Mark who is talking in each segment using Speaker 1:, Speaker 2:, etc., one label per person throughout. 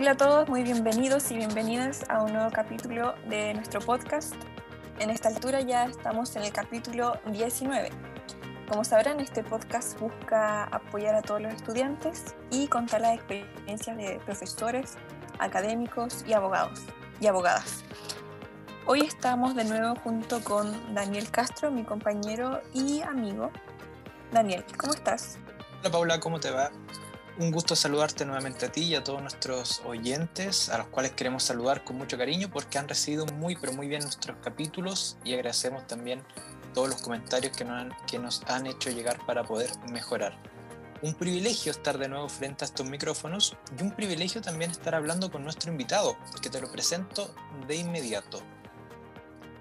Speaker 1: Hola a todos, muy bienvenidos y bienvenidas a un nuevo capítulo de nuestro podcast. En esta altura ya estamos en el capítulo 19. Como sabrán, este podcast busca apoyar a todos los estudiantes y contar las experiencias de profesores, académicos y abogados y abogadas. Hoy estamos de nuevo junto con Daniel Castro, mi compañero y amigo. Daniel, ¿cómo estás?
Speaker 2: Hola Paula, ¿cómo te va? Un gusto saludarte nuevamente a ti y a todos nuestros oyentes, a los cuales queremos saludar con mucho cariño porque han recibido muy, pero muy bien nuestros capítulos y agradecemos también todos los comentarios que nos han, que nos han hecho llegar para poder mejorar. Un privilegio estar de nuevo frente a estos micrófonos y un privilegio también estar hablando con nuestro invitado, que te lo presento de inmediato.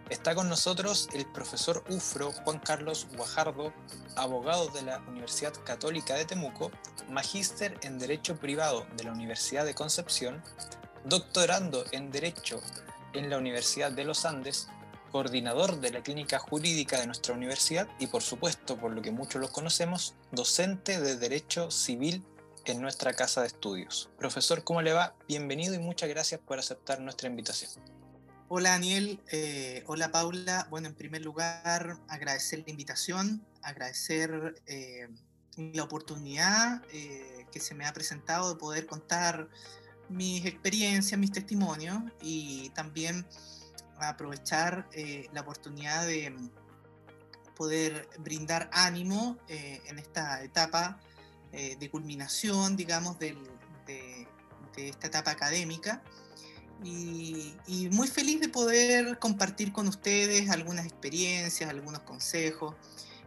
Speaker 2: Está con nosotros el profesor UFRO Juan Carlos Guajardo, abogado de la Universidad Católica de Temuco, magíster en Derecho Privado de la Universidad de Concepción, doctorando en Derecho en la Universidad de los Andes, coordinador de la clínica jurídica de nuestra universidad y por supuesto, por lo que muchos los conocemos, docente de Derecho Civil en nuestra casa de estudios. Profesor, ¿cómo le va? Bienvenido y muchas gracias por aceptar nuestra invitación.
Speaker 3: Hola Daniel, eh, hola Paula. Bueno, en primer lugar, agradecer la invitación, agradecer eh, la oportunidad eh, que se me ha presentado de poder contar mis experiencias, mis testimonios y también aprovechar la oportunidad de poder brindar ánimo en esta etapa de culminación, digamos, de esta etapa académica y, muy feliz de poder compartir con ustedes algunas experiencias, algunos consejos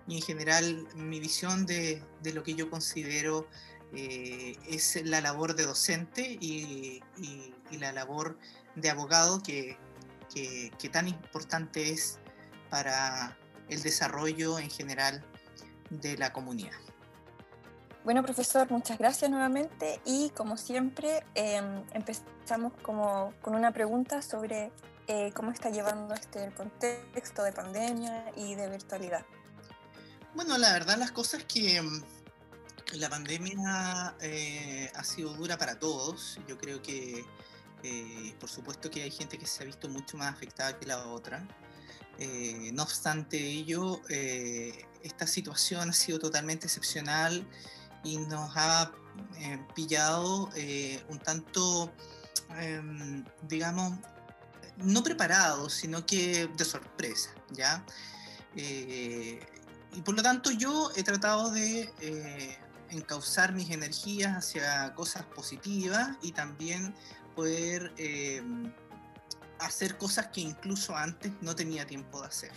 Speaker 3: y en general mi visión de, de lo que yo considero eh, es la labor de docente y, y, la labor de abogado que, que, que, tan importante es para el desarrollo en general de la comunidad.
Speaker 1: Bueno, profesor, muchas gracias nuevamente y como siempre em, empezamos como con una pregunta sobre eh, cómo está llevando este el contexto de pandemia y de virtualidad.
Speaker 3: Bueno, la verdad las cosas que em, la pandemia eh, ha sido dura para todos. Yo creo que eh, por supuesto que hay gente que se ha visto mucho más afectada que la otra. no obstante ello, esta situación ha sido totalmente excepcional y nos ha eh, pillado eh, un tanto, em, digamos, no preparados, sino que de sorpresa, ¿ya? Eh, y por lo tanto yo he tratado de encauzar mis energías hacia cosas positivas y también poder em, hacer cosas que incluso antes no tenía tiempo de hacer,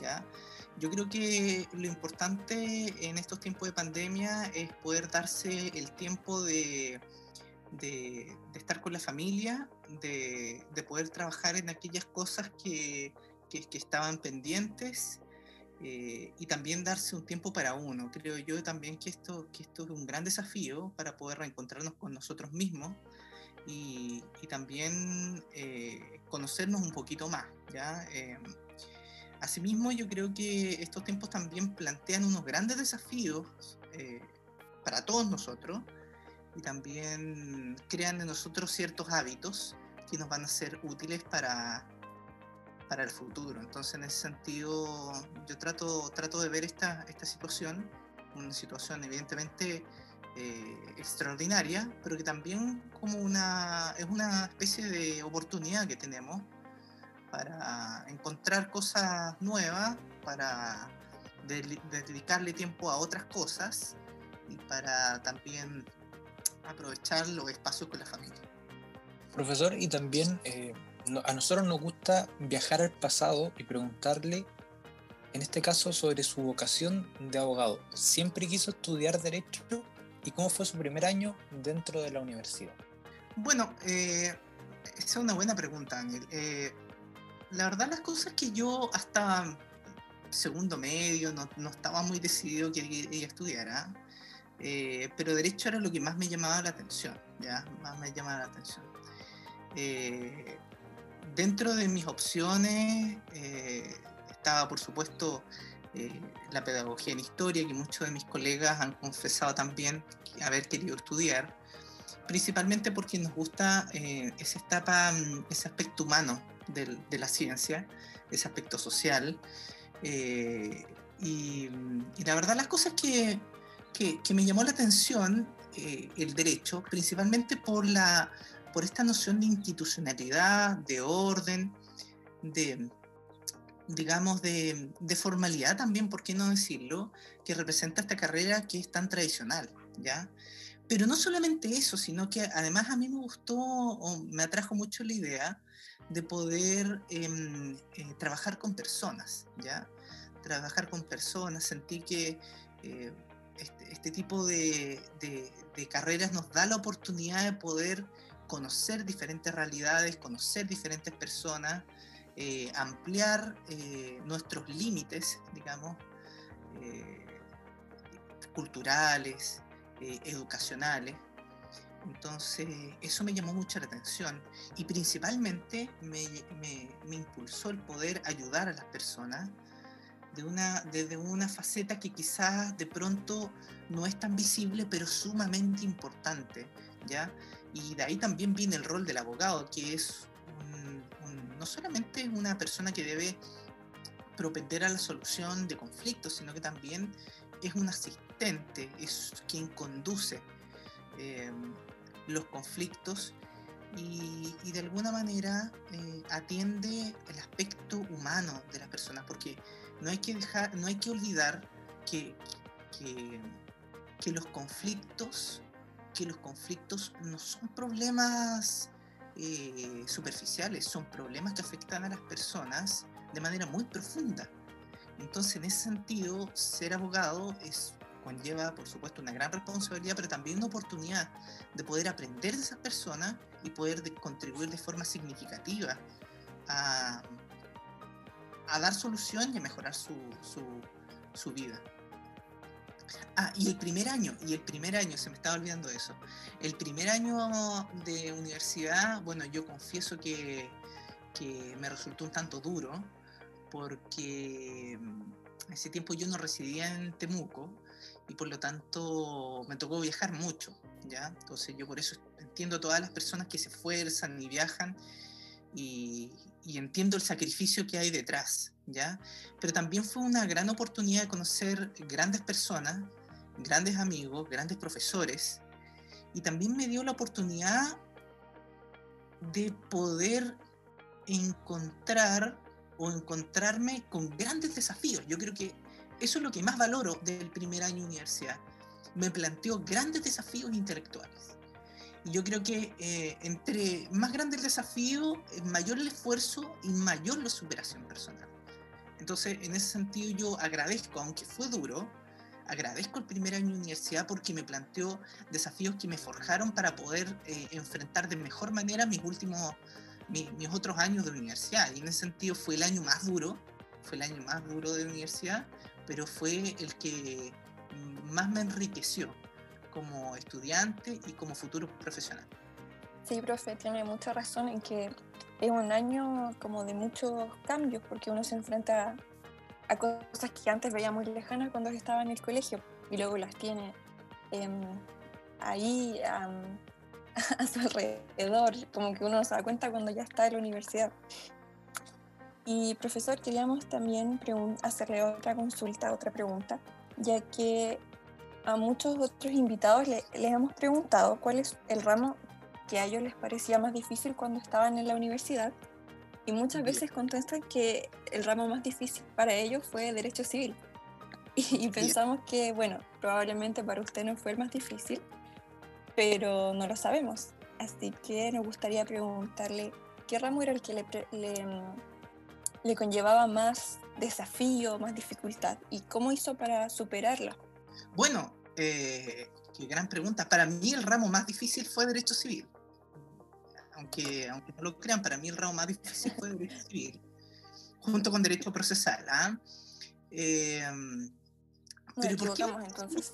Speaker 3: ¿ya? Yo creo que lo importante en estos tiempos de pandemia es poder darse el tiempo de, de, estar con la familia, de, de, poder trabajar en aquellas cosas que, que, estaban pendientes eh, y también darse un tiempo para uno. Creo yo también que esto, que esto es un gran desafío para poder reencontrarnos con nosotros mismos y, y también eh, conocernos un poquito más. ¿ya? Eh, Asimismo, yo creo que estos tiempos también plantean unos grandes desafíos eh, para todos nosotros y también crean en nosotros ciertos hábitos que nos van a ser útiles para, para el futuro. Entonces, en ese sentido, yo trato, trato de ver esta, esta situación, una situación evidentemente eh, extraordinaria, pero que también como una, es una especie de oportunidad que tenemos para encontrar cosas nuevas, para dedicarle tiempo a otras cosas y para también aprovechar los espacios con la familia.
Speaker 2: Profesor, y también eh, a nosotros nos gusta viajar al pasado y preguntarle, en este caso, sobre su vocación de abogado. ¿Siempre quiso estudiar derecho y cómo fue su primer año dentro de la universidad?
Speaker 3: Bueno, eh, esa es una buena pregunta, Ángel. Eh, la verdad las cosas que yo hasta segundo medio no, estaba muy decidido que ella estudiara, eh, pero derecho era lo que más me llamaba la atención, más me llamaba la atención. Eh, dentro de mis opciones eh, estaba, por supuesto, la pedagogía en historia, que muchos de mis colegas han confesado también haber querido estudiar, principalmente porque nos gusta mm, ese aspecto humano de la ciencia, ese aspecto social. Eh, y, la verdad las cosas que, que, me llamó la atención eh, el derecho, principalmente por, la, por esta noción de institucionalidad, de orden, de, digamos, de, de, formalidad también, ¿por qué no decirlo? Que representa esta carrera que es tan tradicional, ¿ya? Pero no solamente eso, sino que además a mí me gustó o me atrajo mucho la idea de poder em, eh, trabajar con personas, ¿ya? Trabajar con personas, sentí que eh, este, este, tipo de, carreras nos da la oportunidad de poder conocer diferentes realidades, conocer diferentes personas, eh, ampliar nuestros límites, digamos, culturales, educacionales. Entonces, eso me llamó mucho la atención y principalmente me, impulsó el poder ayudar a las personas de una, desde una faceta que quizás de pronto no es tan visible, pero sumamente importante, ¿ya? Y de ahí también viene el rol del abogado, que es no solamente una persona que debe propender a la solución de conflictos, sino que también es un asistente, es quien conduce. Eh, los conflictos y, de alguna manera eh, atiende el aspecto humano de las personas, porque no hay que dejar, no hay que olvidar que, que, los conflictos, que los conflictos no son problemas eh, superficiales, son problemas que afectan a las personas de manera muy profunda. Entonces, en ese sentido, ser abogado es conlleva, por supuesto, una gran responsabilidad, pero también una oportunidad de poder aprender de esas personas y poder contribuir de forma significativa a, dar solución y a mejorar su, su, vida. Ah, y el primer año, y el primer año, se me estaba olvidando eso. El primer año de universidad, bueno, yo confieso que, que me resultó un tanto duro, porque ese tiempo yo no residía en Temuco, y por lo tanto me tocó viajar mucho, ¿ya? Entonces yo por eso entiendo a todas las personas que se esfuerzan y viajan y, entiendo el sacrificio que hay detrás, ¿ya? Pero también fue una gran oportunidad de conocer grandes personas, grandes amigos, grandes profesores y también me dio la oportunidad de poder encontrar o encontrarme con grandes desafíos. Yo creo que eso es lo que más valoro del primer año de universidad. Me planteó grandes desafíos intelectuales. Y yo creo que eh, entre más grande el desafío, eh, mayor el esfuerzo y mayor la superación personal. Entonces, en ese sentido, yo agradezco, aunque fue duro, agradezco el primer año de universidad porque me planteó desafíos que me forjaron para poder eh, enfrentar de mejor manera mis últimos, mis, otros años de universidad. Y en ese sentido fue el año más duro, fue el año más duro de universidad, pero fue el que más me enriqueció como estudiante y como futuro profesional.
Speaker 1: Sí, profe, tiene mucha razón en que es un año como de muchos cambios, porque uno se enfrenta a cosas que antes veía muy lejanas cuando estaba en el colegio y luego las tiene em, ahí a su alrededor, como que uno se da cuenta cuando ya está en la universidad. Y profesor, queríamos también hacerle otra consulta, otra pregunta, ya que a muchos otros invitados les hemos preguntado cuál es el ramo que a ellos les parecía más difícil cuando estaban en la universidad y muchas veces contestan que el ramo más difícil para ellos fue derecho civil. Y, y pensamos que, bueno, probablemente para usted no fue el más difícil, pero no lo sabemos. Así que nos gustaría preguntarle qué ramo era el que le, le le conllevaba más desafío, más dificultad. ¿Y cómo hizo para superarlo?
Speaker 3: Bueno, eh, qué gran pregunta. Para mí el ramo más difícil fue Derecho Civil. Aunque, aunque no lo crean, para mí el ramo más difícil fue Derecho Civil, junto con Derecho Procesal. ¿ah?
Speaker 1: Em, pero, ¿por qué, entonces.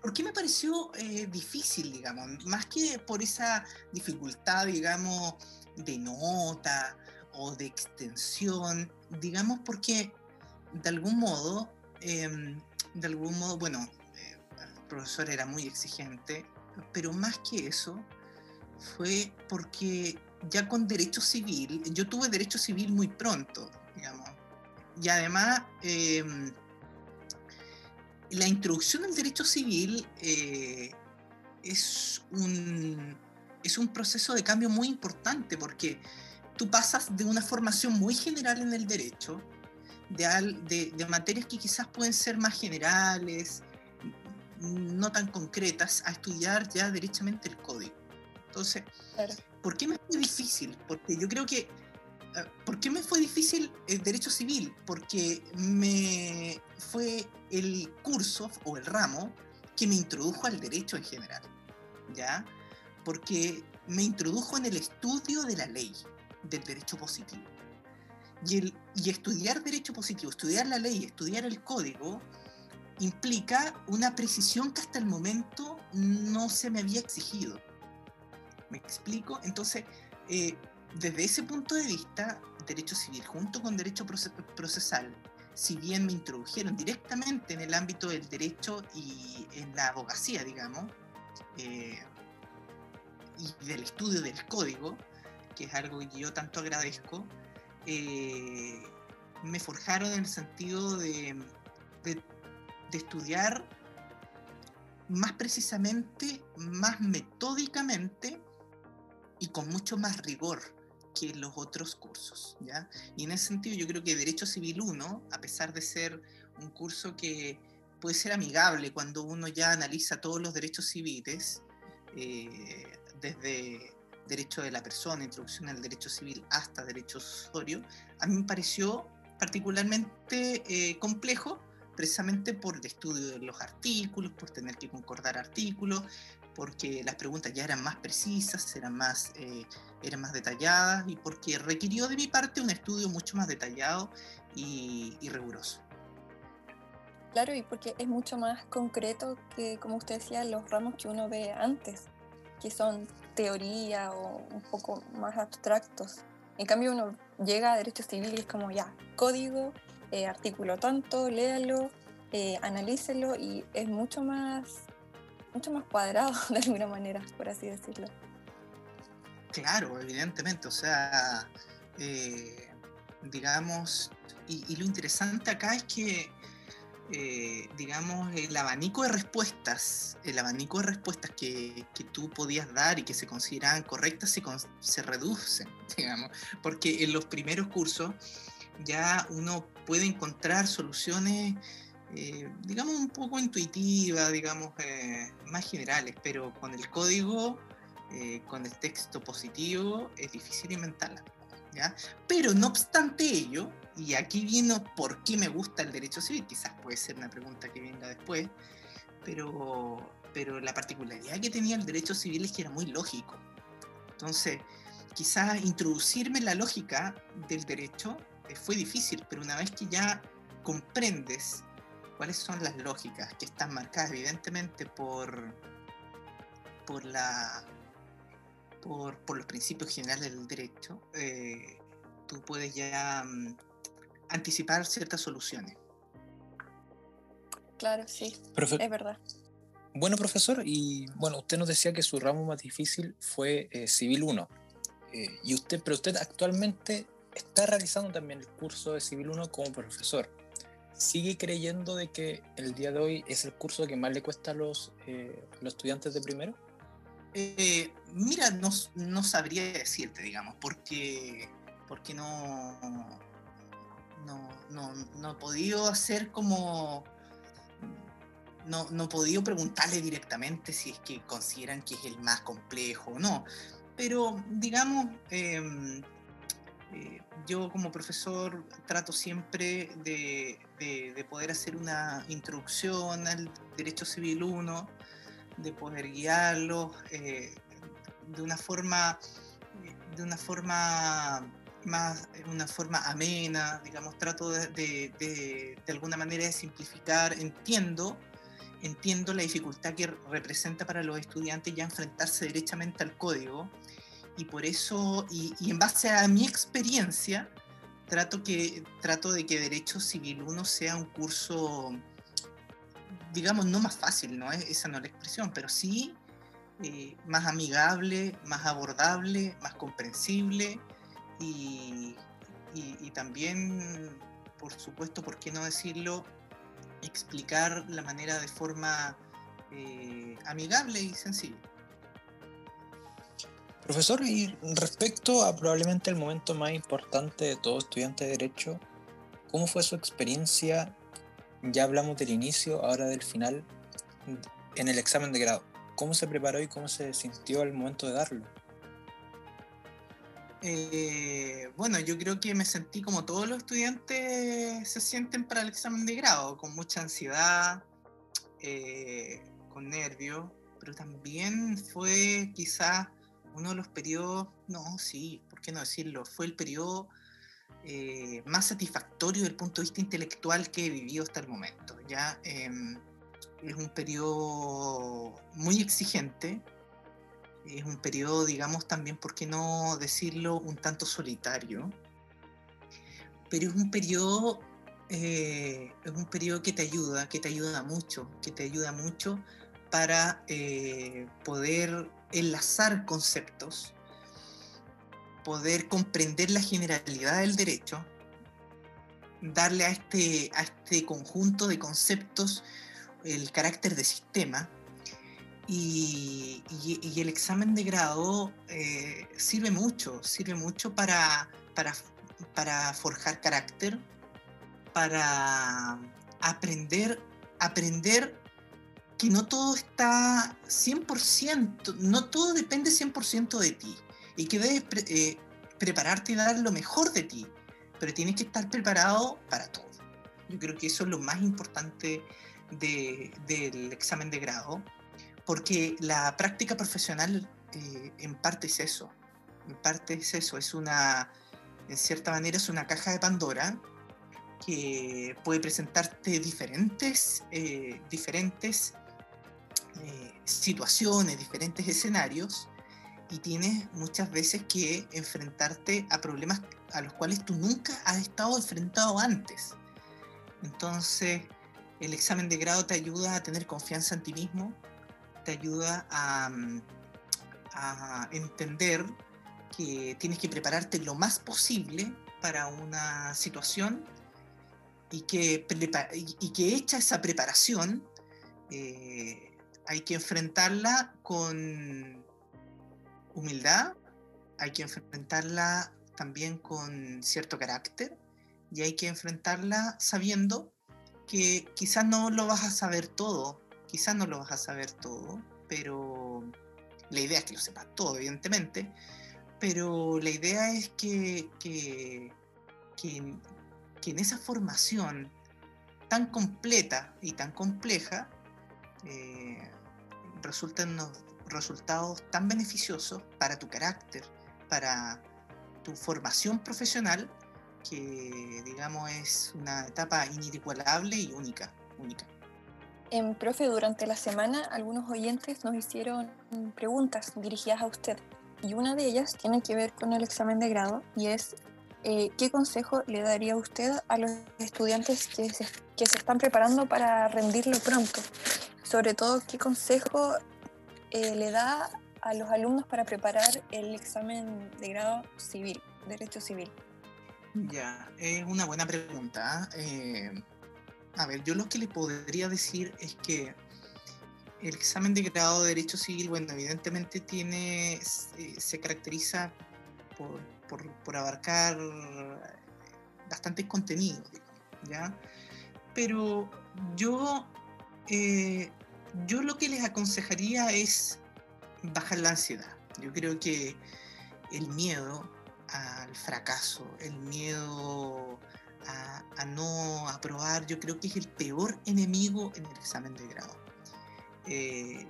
Speaker 3: ¿por, qué me pareció eh, difícil, digamos? Más que por esa dificultad, digamos, de nota o de extensión, digamos porque de algún modo, em, de algún modo, bueno, eh, el profesor era muy exigente, pero más que eso, fue porque ya con derecho civil, yo tuve derecho civil muy pronto, digamos, y además em, la introducción al derecho civil eh, es, un, es un proceso de cambio muy importante porque tú pasas de una formación muy general en el derecho, de, de, materias que quizás pueden ser más generales, no tan concretas, a estudiar ya derechamente el código. Entonces, ¿por qué me fue difícil? Porque yo creo que ah, ¿Por qué me fue difícil el derecho civil? Porque me fue el curso o el ramo que me introdujo al derecho en general, ¿ya? Porque me introdujo en el estudio de la ley, del derecho positivo. Y, estudiar derecho positivo, estudiar la ley, estudiar el código, implica una precisión que hasta el momento no se me había exigido. ¿Me explico? Entonces, eh, desde ese punto de vista, derecho civil junto con derecho procesal, si bien me introdujeron directamente en el ámbito del derecho y en la abogacía, digamos, eh, y del estudio del código, que es algo que yo tanto agradezco, eh, me forjaron en el sentido de, estudiar más precisamente, más metódicamente y con mucho más rigor que los otros cursos, ¿ya? Y en ese sentido yo creo que Derecho Civil 1, a pesar de ser un curso que puede ser amigable cuando uno ya analiza todos los derechos civiles, eh, desde derecho de la persona, introducción al derecho civil hasta derecho sucesorio, a mí me pareció particularmente eh, complejo precisamente por el estudio de los artículos, por tener que concordar artículos, porque las preguntas ya eran más precisas, eran más, eh, eran más detalladas y porque requirió de mi parte un estudio mucho más detallado y, y riguroso.
Speaker 1: Claro, y porque es mucho más concreto que, como usted decía, los ramos que uno ve antes, que son teoría o un poco más abstractos. En cambio, uno llega a derecho civil y es como ya, código, eh, artículo tanto, léalo, eh, analícelo y es mucho más, mucho más cuadrado de alguna manera, por así decirlo.
Speaker 3: Claro, evidentemente, o sea, eh, digamos, y, lo interesante acá es que eh, digamos, el abanico de respuestas, el abanico de respuestas que, que tú podías dar y que se consideraban correctas se, se reducen, digamos, porque en los primeros cursos ya uno puede encontrar soluciones, eh, digamos, un poco intuitivas, digamos, eh, más generales, pero con el código, con el texto positivo, es difícil inventarla. ¿ya? Pero no obstante ello, y aquí vino por qué me gusta el derecho civil, quizás puede ser una pregunta que venga después, pero, pero la particularidad que tenía el derecho civil es que era muy lógico. Entonces, quizás introducirme en la lógica del derecho eh, fue difícil, pero una vez que ya comprendes cuáles son las lógicas que están marcadas evidentemente por, por, la, por, por los principios generales del derecho, eh, tú puedes ya mm, anticipar ciertas soluciones.
Speaker 1: Claro, sí, es verdad.
Speaker 2: Bueno, profesor, y bueno, usted nos decía que su ramo más difícil fue eh, Civil 1. Eh, y usted, pero usted actualmente está realizando también el curso de Civil 1 como profesor. ¿Sigue creyendo de que el día de hoy es el curso que más le cuesta a los, eh, los estudiantes de primero?
Speaker 3: mira, no, no, sabría decirte, digamos, porque, porque no, no, no, no he podido hacer como... No, no he podido preguntarle directamente si es que consideran que es el más complejo o no. Pero, digamos, em, eh, yo como profesor trato siempre de, de, poder hacer una introducción al derecho civil 1, de poder guiarlos eh, de una forma de una forma más una forma amena, digamos, trato de, de, de, alguna manera de simplificar, entiendo, entiendo la dificultad que representa para los estudiantes ya enfrentarse derechamente al código y por eso, y, y en base a mi experiencia, trato, que, trato de que Derecho Civil 1 sea un curso, digamos, no más fácil, ¿no? Esa no es la expresión, pero sí eh, más amigable, más abordable, más comprensible y, también, por supuesto, ¿por qué no decirlo? Explicar la manera de forma eh, amigable y sencilla.
Speaker 2: Profesor, y respecto a probablemente el momento más importante de todo estudiante de Derecho, ¿cómo fue su experiencia? Ya hablamos del inicio, ahora del final, en el examen de grado. ¿Cómo se preparó y cómo se sintió al momento de darlo?
Speaker 3: Eh, bueno, yo creo que me sentí como todos los estudiantes se sienten para el examen de grado, con mucha ansiedad, eh, con nervios, pero también fue quizás uno de los periodos, no, sí, ¿por qué no decirlo? Fue el periodo eh, más satisfactorio desde el punto de vista intelectual que he vivido hasta el momento. Ya em, es un periodo muy exigente, es un periodo, digamos, también, ¿por qué no decirlo, un tanto solitario? Pero es un periodo, eh, es un periodo que te ayuda, que te ayuda mucho, que te ayuda mucho para eh, poder enlazar conceptos, poder comprender la generalidad del derecho, darle a este, a este conjunto de conceptos el carácter de sistema. Y, el examen de grado eh, sirve mucho, sirve mucho para, para, para forjar carácter, para aprender, aprender que no todo está 100%, no todo depende 100% de ti y que debes eh, prepararte y dar lo mejor de ti, pero tienes que estar preparado para todo. Yo creo que eso es lo más importante del examen de grado, porque la práctica profesional eh, en parte es eso, en parte es eso, es una, en cierta manera es una caja de Pandora que puede presentarte diferentes, eh, diferentes eh, situaciones, diferentes escenarios, y tienes muchas veces que enfrentarte a problemas a los cuales tú nunca has estado enfrentado antes. Entonces, el examen de grado te ayuda a tener confianza en ti mismo, te ayuda a, entender que tienes que prepararte lo más posible para una situación y que, y que hecha esa preparación, eh, hay que enfrentarla con humildad, hay que enfrentarla también con cierto carácter y hay que enfrentarla sabiendo que quizás no lo vas a saber todo, quizás no lo vas a saber todo, pero la idea es que lo sepas todo, evidentemente, pero la idea es que, que, que en esa formación tan completa y tan compleja, eh, resultan resultados tan beneficiosos para tu carácter, para tu formación profesional, que digamos es una etapa inigualable y única.
Speaker 1: En profe, durante la semana algunos oyentes nos hicieron preguntas dirigidas a usted y una de ellas tiene que ver con el examen de grado y es eh, ¿qué consejo le daría usted a los estudiantes que se, que se están preparando para rendirlo pronto? sobre todo qué consejo eh, le da a los alumnos para preparar el examen de grado civil, derecho civil.
Speaker 3: Ya, es una buena pregunta. Eh, a ver, yo lo que le podría decir es que el examen de grado de derecho civil, bueno, evidentemente tiene, se caracteriza por, por, por abarcar bastantes contenidos, ¿ya? Pero yo eh, yo lo que les aconsejaría es bajar la ansiedad. Yo creo que el miedo al fracaso, el miedo a, no aprobar, yo creo que es el peor enemigo en el examen de grado. Eh,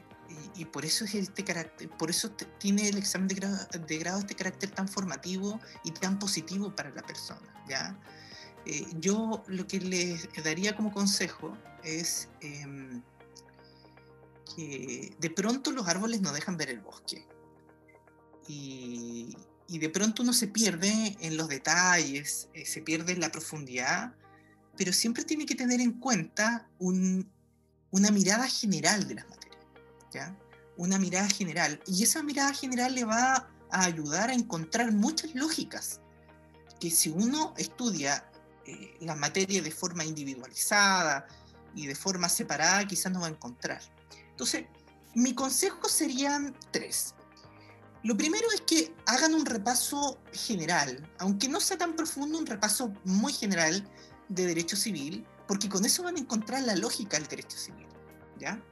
Speaker 3: y, por eso es este carácter, por eso tiene el examen de grado, de grado, este carácter tan formativo y tan positivo para la persona. ¿ya? Eh, yo lo que les daría como consejo es em, que de pronto los árboles no dejan ver el bosque. Y, de pronto uno se pierde en los detalles, eh, se pierde en la profundidad, pero siempre tiene que tener en cuenta una mirada general de las materias. ¿ya? una mirada general. Y esa mirada general le va a ayudar a encontrar muchas lógicas que si uno estudia eh, la materia de forma individualizada y de forma separada, quizás no va a encontrar. Entonces, mi consejo serían tres. Lo primero es que hagan un repaso general, aunque no sea tan profundo, un repaso muy general de derecho civil, porque con eso van a encontrar la lógica del derecho civil. ¿ya?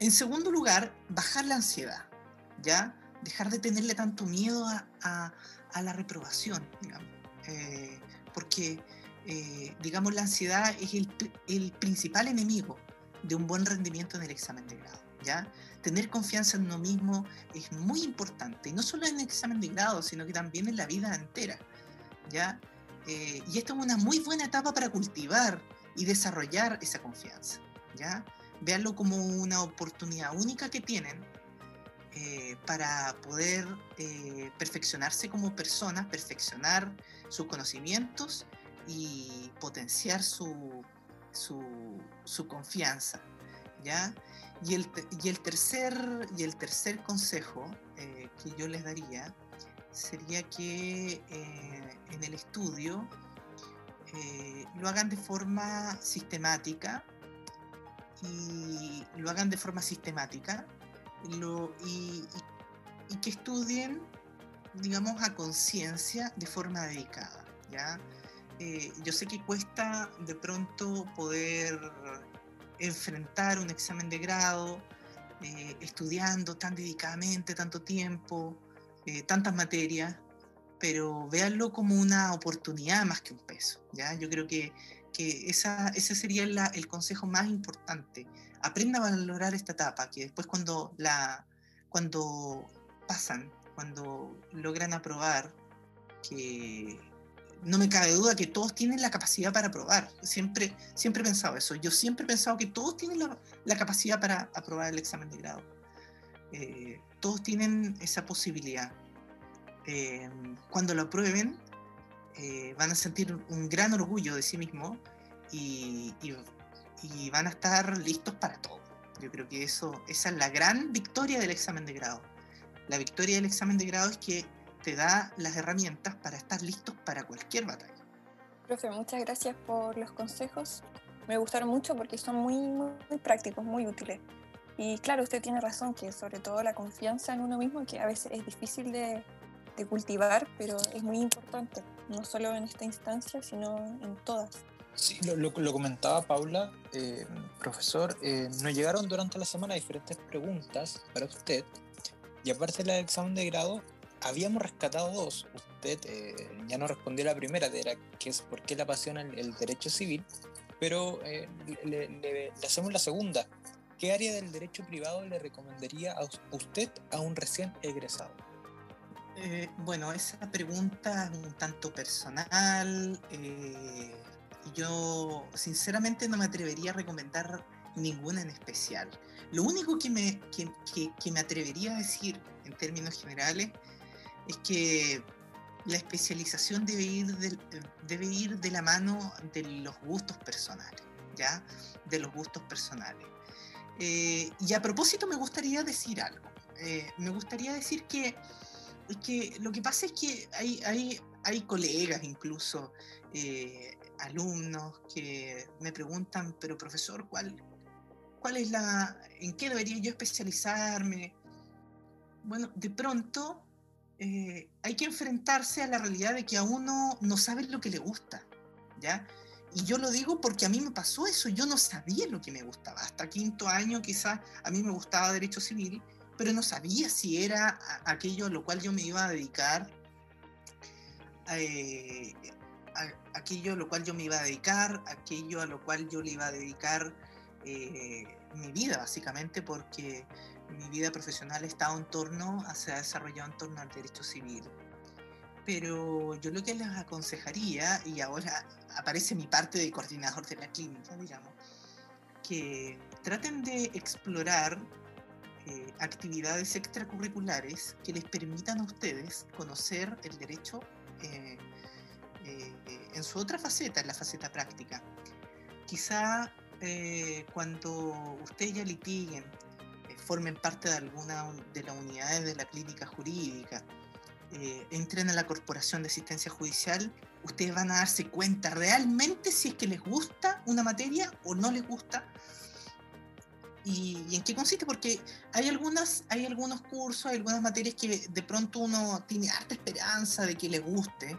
Speaker 3: En segundo lugar, bajar la ansiedad, ¿ya? Dejar de tenerle tanto miedo a, la reprobación, digamos. Eh, porque, eh, digamos, la ansiedad es el, el, principal enemigo de un buen rendimiento en el examen de grado, ¿ya? Tener confianza en uno mismo es muy importante, y no solo en el examen de grado, sino que también en la vida entera, ¿ya? Eh, y esta es una muy buena etapa para cultivar y desarrollar esa confianza, ¿ya? Veanlo como una oportunidad única que tienen eh, para poder eh, perfeccionarse como personas, perfeccionar sus conocimientos y potenciar su, su, confianza. ¿ya? Y, el, y, el tercer, y el tercer consejo eh, que yo les daría sería que en el estudio lo hagan de forma sistemática y lo hagan de forma sistemática lo, y, que estudien, digamos, a conciencia de forma dedicada. ¿ya? Eh, yo sé que cuesta de pronto poder enfrentar un examen de grado eh, estudiando tan dedicadamente, tanto tiempo, eh, tantas materias, pero véanlo como una oportunidad más que un peso. ¿ya? Yo creo que que esa, ese sería el consejo más importante. Aprenda a valorar esta etapa, que después cuando, la, cuando pasan, cuando logran aprobar, que no me cabe duda que todos tienen la capacidad para aprobar. Siempre, siempre he pensado eso. Yo siempre he pensado que todos tienen la, la capacidad para aprobar el examen de grado. Eh, todos tienen esa posibilidad. Eh, cuando lo aprueben, eh, van a sentir un gran orgullo de sí mismos y, van a estar listos para todo. Yo creo que eso, esa es la gran victoria del examen de grado. La victoria del examen de grado es que te da las herramientas para estar listos para cualquier batalla.
Speaker 1: Profe, muchas gracias por los consejos. Me gustaron mucho porque son muy, muy prácticos, muy útiles. Y claro, usted tiene razón que sobre todo la confianza en uno mismo, que a veces es difícil de, de cultivar, pero es muy importante, no solo en esta instancia, sino en todas.
Speaker 2: Sí, lo, comentaba Paula, eh, profesor, eh, nos llegaron durante la semana diferentes preguntas para usted, y aparte del examen de grado, habíamos rescatado dos. Usted eh, ya no respondió la primera, de era que es por qué le apasiona el, derecho civil, pero le, hacemos la segunda. ¿Qué área del derecho privado le recomendaría a usted a un recién egresado?
Speaker 3: Eh, bueno, esa pregunta es un tanto personal. Eh, yo sinceramente no me atrevería a recomendar ninguna en especial. Lo único que me, que, me atrevería a decir en términos generales es que la especialización debe ir, de, debe ir de la mano de los gustos personales, ¿ya? De los gustos personales. Eh, y a propósito me gustaría decir algo. me gustaría decir que que lo que pasa es que hay, hay, hay colegas incluso, eh, alumnos que me preguntan, pero profesor, ¿cuál, ¿cuál es la, en qué debería yo especializarme? Bueno, de pronto eh, hay que enfrentarse a la realidad de que a uno no sabe lo que le gusta, ¿ya? Y yo lo digo porque a mí me pasó eso, yo no sabía lo que me gustaba. Hasta quinto año quizás a mí me gustaba derecho civil pero no sabía si era aquello a lo cual yo me iba a dedicar, eh, aquello a lo cual yo me iba a dedicar, aquello a lo cual yo le iba a dedicar eh, mi vida, básicamente, porque mi vida profesional estaba en torno, se ha desarrollado en torno al derecho civil. Pero yo lo que les aconsejaría, y ahora aparece mi parte de coordinador de la clínica, digamos, que traten de explorar eh, actividades extracurriculares que les permitan a ustedes conocer el derecho eh, eh, en su otra faceta, en la faceta práctica. Quizá cuando ustedes ya litiguen formen parte de alguna de las unidades de la clínica jurídica, eh, entren a la Corporación de Asistencia Judicial, ustedes van a darse cuenta realmente si es que les gusta una materia o no les gusta. Y, en qué consiste, porque hay, algunas, hay algunos cursos, hay algunas materias que de pronto uno tiene harta esperanza de que les guste,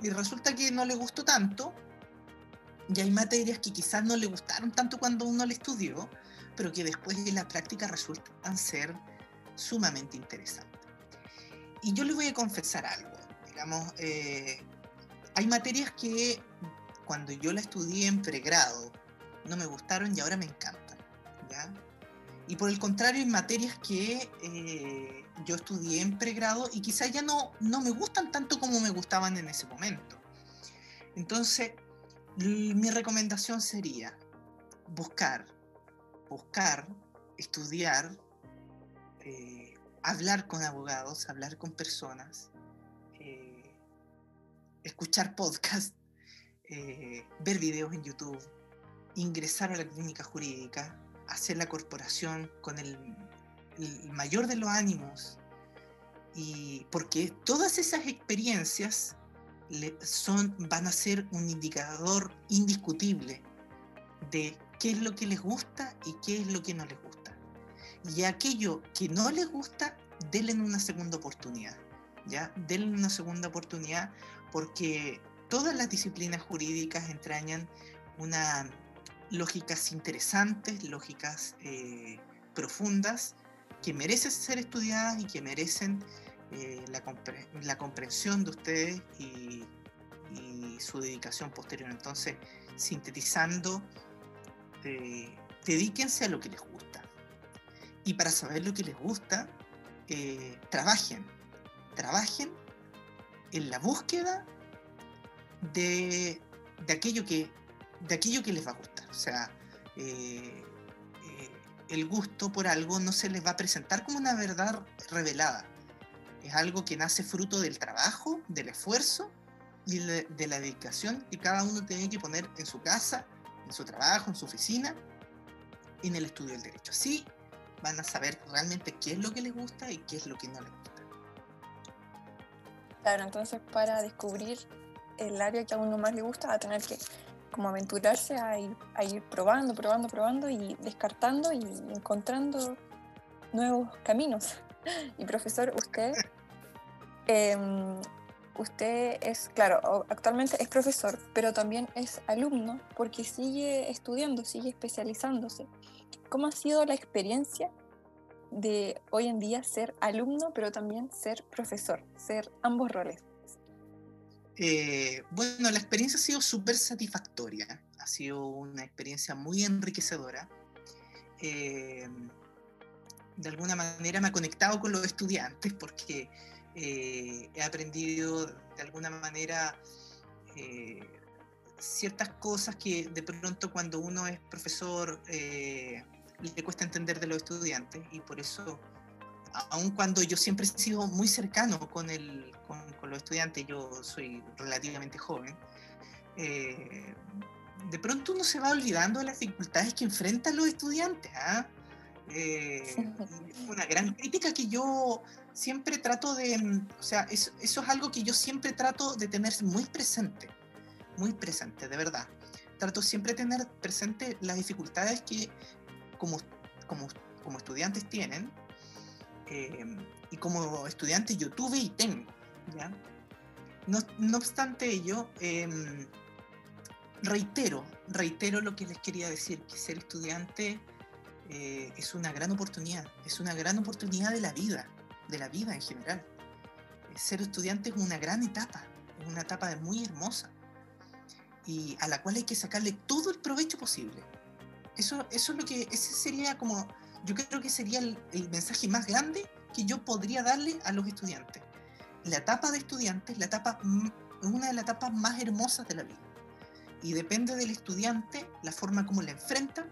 Speaker 3: y resulta que no le gustó tanto, y hay materias que quizás no le gustaron tanto cuando uno le estudió, pero que después de la práctica resultan ser sumamente interesantes. Y yo le voy a confesar algo, digamos, eh, hay materias que cuando yo la estudié en pregrado no me gustaron y ahora me encantan, ¿ya? Y por el contrario, hay materias que eh, yo estudié en pregrado y quizás ya no, no me gustan tanto como me gustaban en ese momento. Entonces, mi recomendación sería buscar buscar, estudiar, eh, hablar con abogados, hablar con personas, eh, escuchar podcasts, eh, ver videos en YouTube, ingresar a la clínica jurídica, hacer la corporación con el, mayor de los ánimos, y porque todas esas experiencias son, van a ser un indicador indiscutible de qué es lo que les gusta y qué es lo que no les gusta. Y aquello que no les gusta, denle una segunda oportunidad. ¿ya? Denle una segunda oportunidad porque todas las disciplinas jurídicas entrañan una lógicas interesantes, lógicas eh, profundas, que merecen ser estudiadas y que merecen eh, la, comprensión de ustedes y, su dedicación posterior. Entonces, sintetizando, este, dedíquense a lo que les gusta. Y para saber lo que les gusta, eh, trabajen. Trabajen en la búsqueda de, aquello que, de aquello que les va a gustar. O sea, eh, eh, el gusto por algo no se les va a presentar como una verdad revelada. Es algo que nace fruto del trabajo, del esfuerzo y de la dedicación que cada uno tiene que poner en su casa en su trabajo, en su oficina, en el estudio del derecho. Así van a saber realmente qué es lo que les gusta y qué es lo que no les gusta.
Speaker 1: Claro, entonces para descubrir el área que a uno más le gusta va a tener que como aventurarse a ir, a ir probando, probando, probando y descartando y encontrando nuevos caminos. Y profesor, usted em, usted es, claro, actualmente es profesor, pero también es alumno porque sigue estudiando, sigue especializándose. ¿Cómo ha sido la experiencia de hoy en día ser alumno, pero también ser profesor, ser ambos roles?
Speaker 3: Eh, bueno, la experiencia ha sido súper satisfactoria, ha sido una experiencia muy enriquecedora. Eh, de alguna manera me ha conectado con los estudiantes porque eh, he aprendido de alguna manera eh, ciertas cosas que de pronto cuando uno es profesor eh, le cuesta entender de los estudiantes y por eso, aun cuando yo siempre he sido muy cercano con, el, con, los estudiantes, yo soy relativamente joven, de pronto uno se va olvidando de las dificultades que enfrentan los estudiantes. ¿ah? Una gran crítica que yo siempre trato de, mm, o sea, eso, es algo que yo siempre trato de tener muy presente, muy presente, de verdad. Trato siempre de tener presente las dificultades que como, como, como estudiantes tienen em, y como estudiante yo tuve y tengo, ¿ya? No, no obstante ello, em, reitero, reitero lo que les quería decir, que ser estudiante eh, es una gran oportunidad, es una gran oportunidad de la vida de la vida en general. Ser estudiante es una gran etapa, es una etapa muy hermosa y a la cual hay que sacarle todo el provecho posible. Eso, eso es lo que, ese sería como, yo creo que sería el, mensaje más grande que yo podría darle a los estudiantes. La etapa de estudiantes, la etapa, es una de las etapas más hermosas de la vida. Y depende del estudiante la forma como la enfrenta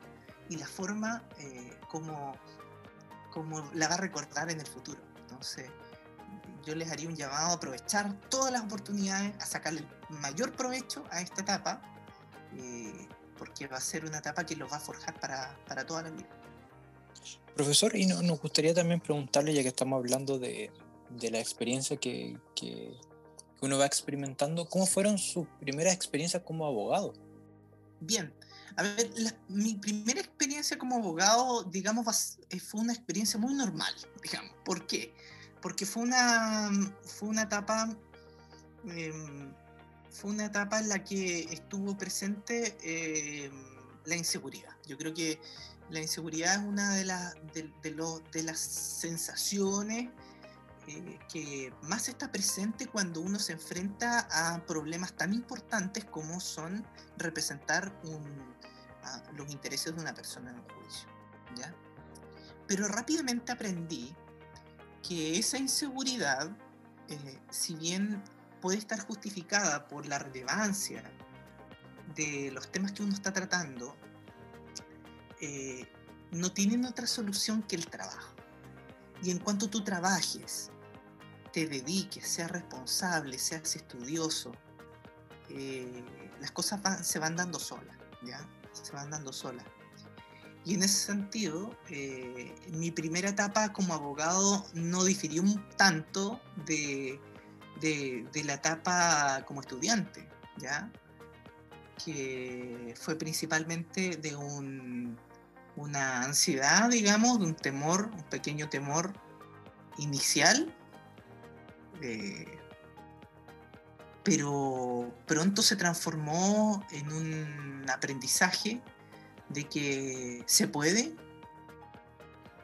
Speaker 3: y la forma eh, como, como la va a recordar en el futuro. Entonces, yo les haría un llamado a aprovechar todas las oportunidades, a sacarle el mayor provecho a esta etapa, eh, porque va a ser una etapa que los va a forjar para, para toda la vida.
Speaker 2: Profesor, y nos gustaría también preguntarle, ya que estamos hablando de, la experiencia que, uno va experimentando, ¿cómo fueron sus primeras experiencias como abogado?
Speaker 3: Bien, a ver, mi primera experiencia como abogado, digamos, eh, fue una experiencia muy normal, digamos. ¿Por qué? Porque fue una, fue una etapa... Em, fue una etapa en la que estuvo presente em, la inseguridad. Yo creo que la inseguridad es una de, las de, las sensaciones eh, que más está presente cuando uno se enfrenta a problemas tan importantes como son representar los intereses de una persona en un juicio. ¿ya? Pero rápidamente aprendí que esa inseguridad, eh, si bien puede estar justificada por la relevancia de los temas que uno está tratando, eh, no tienen otra solución que el trabajo. Y en cuanto tú trabajes, te dediques, seas responsable, seas estudioso, eh, las cosas se van dando solas, ¿ya? Se van dando solas. Y en ese sentido, eh, mi primera etapa como abogado no difirió un tanto de, de, de la etapa como estudiante, ¿ya? que fue principalmente de un, una ansiedad, digamos, de un temor, un pequeño temor inicial, eh, pero pronto se transformó en un aprendizaje de que se puede,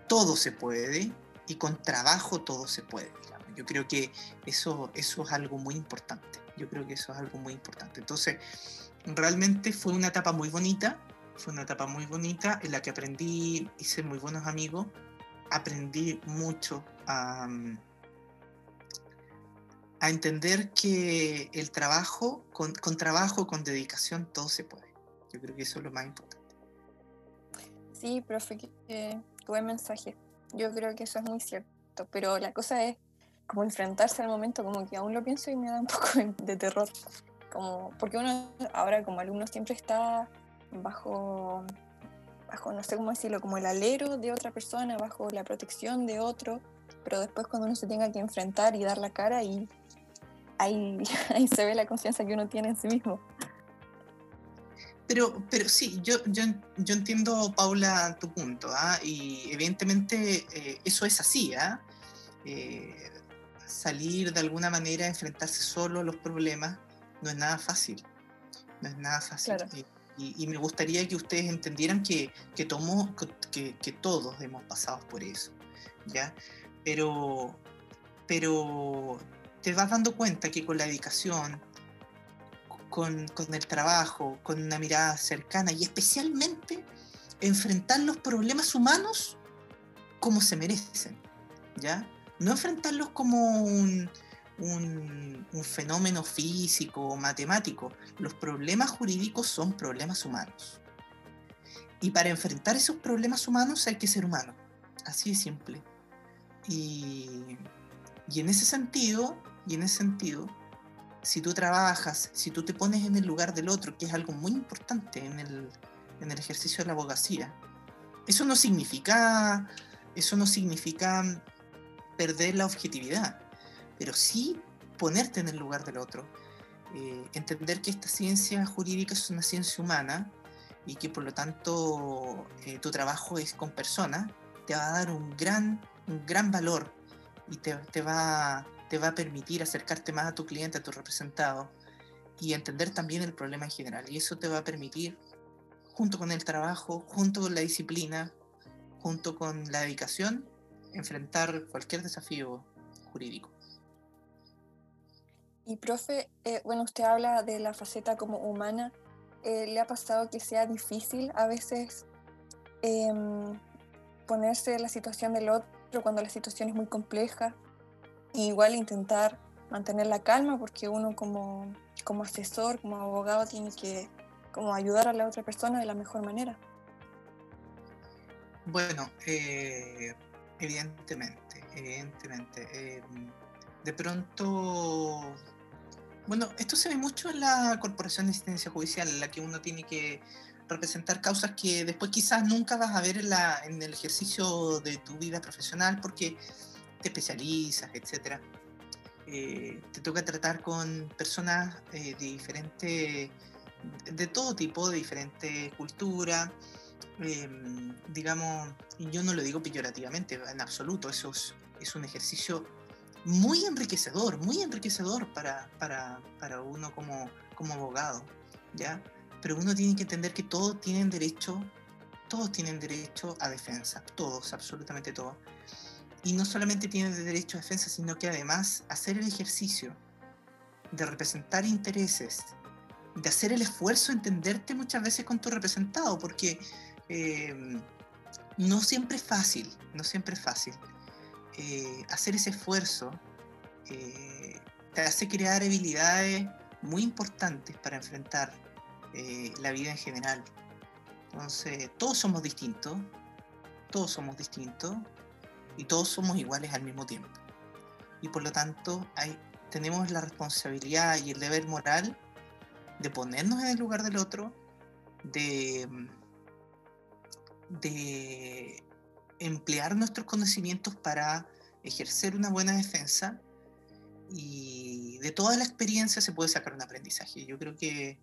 Speaker 3: todo se puede y con trabajo todo se puede. Yo creo que eso, eso es algo muy importante. Yo creo que eso es algo muy importante. Entonces, realmente fue una etapa muy bonita, fue una etapa muy bonita en la que aprendí, hice muy buenos amigos, aprendí mucho a, a entender que el trabajo, con, con, trabajo, con dedicación, todo se puede. Yo creo que eso es lo más importante.
Speaker 1: Sí, profe, qué buen mensaje. Yo creo que eso es muy cierto, pero la cosa es como enfrentarse al momento, como que aún lo pienso y me da un poco de terror como, porque uno ahora como alumno siempre está bajo, bajo, no sé cómo decirlo, como el alero de otra persona, bajo la protección de otro, pero después cuando uno se tenga que enfrentar y dar la cara, y ahí, ahí se ve la confianza que uno tiene en sí mismo.
Speaker 3: Pero, pero sí, yo, yo, yo entiendo, Paula, tu punto, ¿ah? y evidentemente eh, eso es así, ¿ah? eh, salir de alguna manera, enfrentarse solo a los problemas, no es nada fácil. No es nada fácil. Y, me gustaría que ustedes entendieran que, que, que, que, todos hemos pasado por eso. ¿ya? Pero, pero te vas dando cuenta que con la dedicación, con, con, el trabajo, con una mirada cercana y especialmente enfrentar los problemas humanos como se merecen, ¿ya? No enfrentarlos como un, un, fenómeno físico o matemático. Los problemas jurídicos son problemas humanos. Y para enfrentar esos problemas humanos hay que ser humano. Así de simple. Y, y en ese sentido, y en ese sentido, si tú trabajas, si tú te pones en el lugar del otro, que es algo muy importante en el, en el ejercicio de la abogacía, eso no significa, eso no significa perder la objetividad pero sí ponerte en el lugar del otro. Eh, entender que esta ciencia jurídica es una ciencia humana y que por lo tanto eh, tu trabajo es con personas, te va a dar un gran, un gran valor y te, te, va, te va a permitir acercarte más a tu cliente, a tu representado y entender también el problema en general. Y eso te va a permitir, junto con el trabajo, junto con la disciplina, junto con la dedicación, enfrentar cualquier desafío jurídico.
Speaker 1: Y profe, eh, bueno, usted habla de la faceta como humana. Eh, ¿Le ha pasado que sea difícil a veces em, ponerse en la situación del otro cuando la situación es muy compleja? igual intentar mantener la calma porque uno como, como asesor, como abogado, tiene que como ayudar a la otra persona de la mejor manera.
Speaker 3: Bueno, eh, evidentemente, evidentemente. Em, de pronto bueno, esto se ve mucho en la Corporación de Asistencia Judicial, en la que uno tiene que representar causas que después quizás nunca vas a ver en, la, en el ejercicio de tu vida profesional porque te especializas, etc. Eh, te toca tratar con personas eh, de diferente, de todo tipo, de diferente cultura. Em, digamos, y yo no lo digo peyorativamente, en absoluto, eso es, es un ejercicio muy enriquecedor, muy enriquecedor para, para, para uno como, como abogado, ¿ya? Pero uno tiene que entender que todos tienen derecho, todos tienen derecho a defensa, todos, absolutamente todos. Y no solamente tienen derecho a defensa, sino que además hacer el ejercicio de representar intereses, de hacer el esfuerzo, entenderte muchas veces con tu representado, porque eh, no siempre es fácil, no siempre es fácil. Eh, hacer ese esfuerzo eh, te hace crear habilidades muy importantes para enfrentar eh, la vida en general. Entonces, todos somos distintos, todos somos distintos y todos somos iguales al mismo tiempo. Y por lo tanto, tenemos la responsabilidad y el deber moral de ponernos en el lugar del otro, de, de emplear nuestros conocimientos para ejercer una buena defensa y de toda la experiencia se puede sacar un aprendizaje. Yo creo que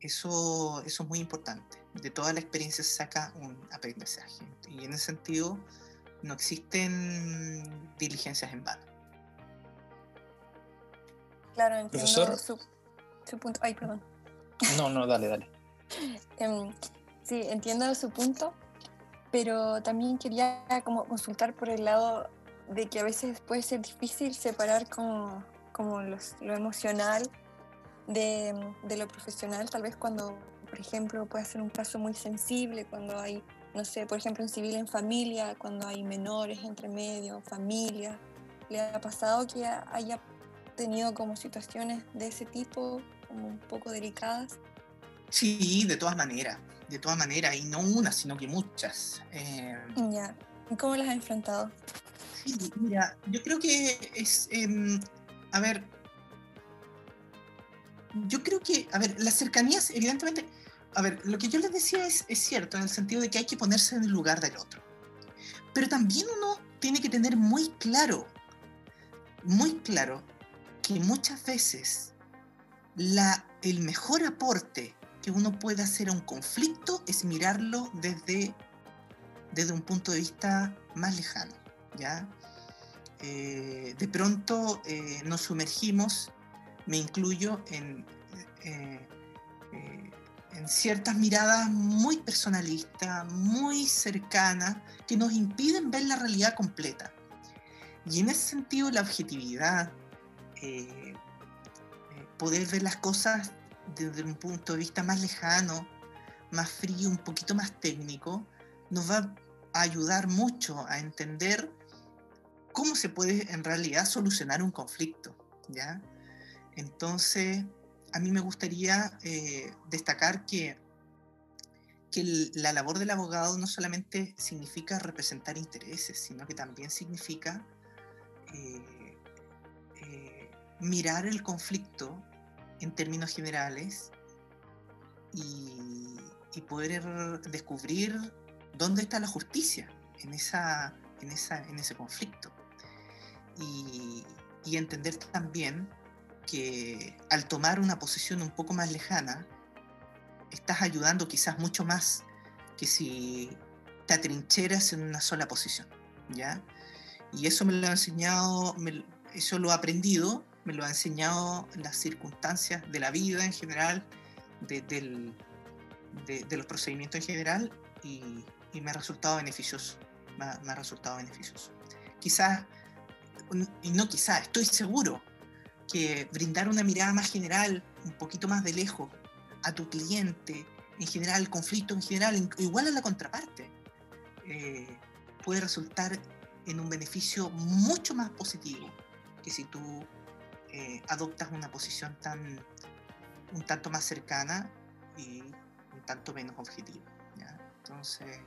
Speaker 3: eso, eso es muy importante. De toda la experiencia se saca un aprendizaje. Y en ese sentido no existen diligencias en vano.
Speaker 1: Claro, entiendo su, su, punto. Ay, perdón.
Speaker 2: No, no, dale, dale.
Speaker 1: Em, sí, entiendo su punto, pero también quería como consultar por el lado de que a veces puede ser difícil separar como, como lo emocional de, de, lo profesional, tal vez cuando, por ejemplo, puede ser un caso muy sensible, cuando hay, no sé, por ejemplo, en civil en familia, cuando hay menores entre medio, familia. ¿Le ha pasado que haya tenido como situaciones de ese tipo, como un poco delicadas?
Speaker 3: Sí, de todas maneras, de todas maneras, y no una, sino que muchas.
Speaker 1: Eh... Ya, ¿y cómo las ha enfrentado?
Speaker 3: mira, yo creo que es, em, a ver, yo creo que, a ver, las cercanías, evidentemente, a ver, lo que yo les decía es, es cierto en el sentido de que hay que ponerse en el lugar del otro. Pero también uno tiene que tener muy claro, muy claro, que muchas veces la, el mejor aporte que uno puede hacer a un conflicto es mirarlo desde, desde un punto de vista más lejano. ¿ya? Eh, de pronto eh, nos sumergimos, me incluyo, en, eh, en ciertas miradas muy personalistas, muy cercanas, que nos impiden ver la realidad completa. Y en ese sentido, la objetividad, poder ver las cosas desde un punto de vista más lejano, más frío, un poquito más técnico, nos va a ayudar mucho a entender cómo se puede en realidad solucionar un conflicto, ¿ya? Entonces, a mí me gustaría eh, destacar que, la labor del abogado no solamente significa representar intereses, sino que también significa eh, eh, mirar el conflicto en términos generales y, poder descubrir dónde está la justicia en ese conflicto. Y, entender también que al tomar una posición un poco más lejana, estás ayudando quizás mucho más que si te atrincheras en una sola posición, ¿ya? Y eso me lo ha enseñado, eso lo he aprendido, me lo ha enseñado las circunstancias de la vida en general, de, los procedimientos en general, y, me ha resultado beneficioso, me ha resultado beneficioso. Quizás y no quizá, estoy seguro que brindar una mirada más general, un poquito más de lejos, a tu cliente, en general, el conflicto en general, igual a la contraparte, eh, puede resultar en un beneficio mucho más positivo que si tú eh, adoptas una posición tan un tanto más cercana y un tanto menos objetiva. Entonces,